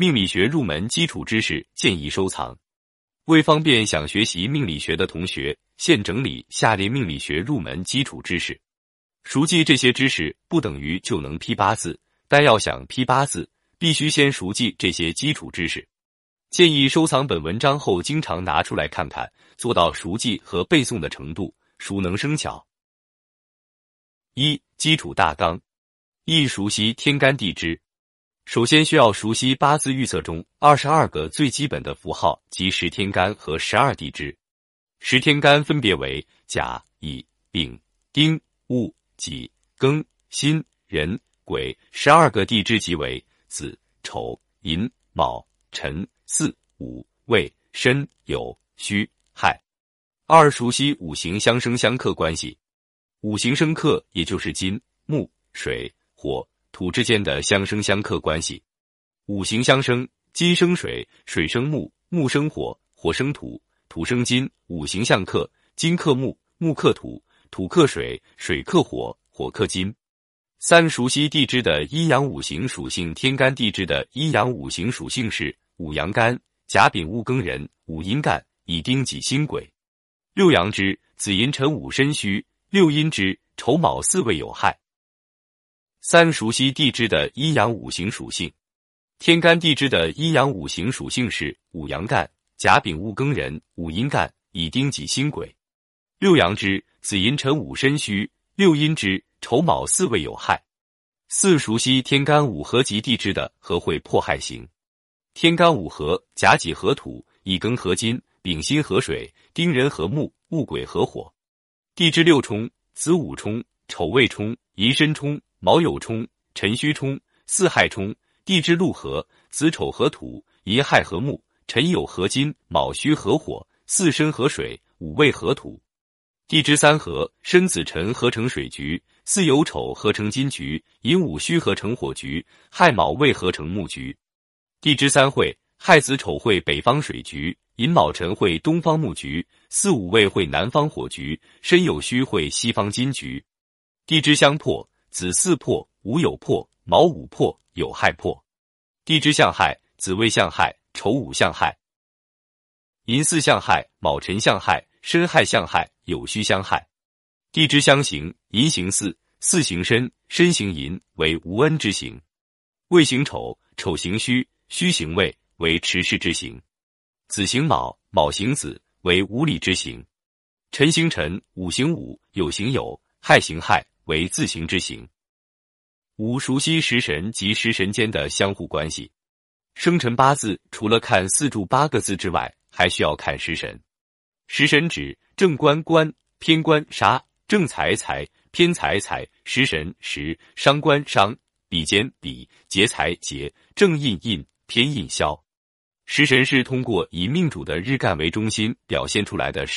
命理学入门基础知识建议收藏。为方便想学习命理学的同学，现整理下列命理学入门基础知识。熟记这些知识不等于就能批八字，但要想批八字，必须先熟记这些基础知识。建议收藏本文章后，经常拿出来看看，做到熟记和背诵的程度，熟能生巧。一、基础大纲：一、熟悉天干地支。首先需要熟悉八字预测中二十二个最基本的符号及十天干和十二地支。十天干分别为甲、乙、丙、丁、戊、己、庚、辛、壬、癸；十二个地支即为子、丑、寅、卯、辰、巳、午、未、申、酉、戌、亥。二、熟悉五行相生相克关系。五行生克也就是金、木、水、火。土之间的相生相克关系，五行相生，金生水，水生木，木生火，火生土，土生金。五行相克，金克木，木克土，土克水，水克火，火克金。三、熟悉地支的阴阳五行属性。天干地支的阴阳五行属性是五阳干：甲丙戊庚壬；五阴干：乙丁己辛癸；六阳支：子寅辰午申戌；六阴支：丑卯巳未酉亥。三、熟悉地支的阴阳五行属性。天干地支的阴阳五行属性是五阳干：甲丙戊庚壬；五阴干：乙丁己辛癸；六阳支：子寅辰午申戌；六阴支：丑卯巳未酉亥。四、熟悉天干五合及地支的合会破害型。天干五合：甲己合土，乙庚合金，丙辛合水，丁壬合木，戊癸合火。地支六冲：子午冲、丑未冲、寅申冲。卯酉冲，辰戌冲，巳亥冲，地支禄合，子丑合土，寅亥合木，辰酉合金，卯戌合火，巳申合水，午未合土。地支三合，申子辰合成水局，巳酉丑合成金局，寅午戌合成火局，亥卯未合成木局。地支三会，亥子丑会北方水局，寅卯辰会东方木局，巳午未会南方火局，申酉戌会西方金局。地支相破。子巳破，午酉破，卯午破，酉亥破。地支相害，子未相害，丑午相害。寅巳相害，卯辰相害，申亥相害，酉戌相害。地支相刑，寅行巳，巳行申，申行寅，为无恩之刑。未行丑，丑行戌，戌行未，为持世之刑。子行卯，卯行子，为无礼之刑。辰行辰，午行午，酉行酉，亥行亥。为自行之行。五、熟悉食神及食神间的相互关系。生辰八字除了看四柱八个字之外，还需要看食神。食神指正官官、偏官杀、正财财、偏财财。食神食伤官伤、比肩比、劫财劫、正印印、偏印消。食神是通过以命主的日干为中心表现出来的。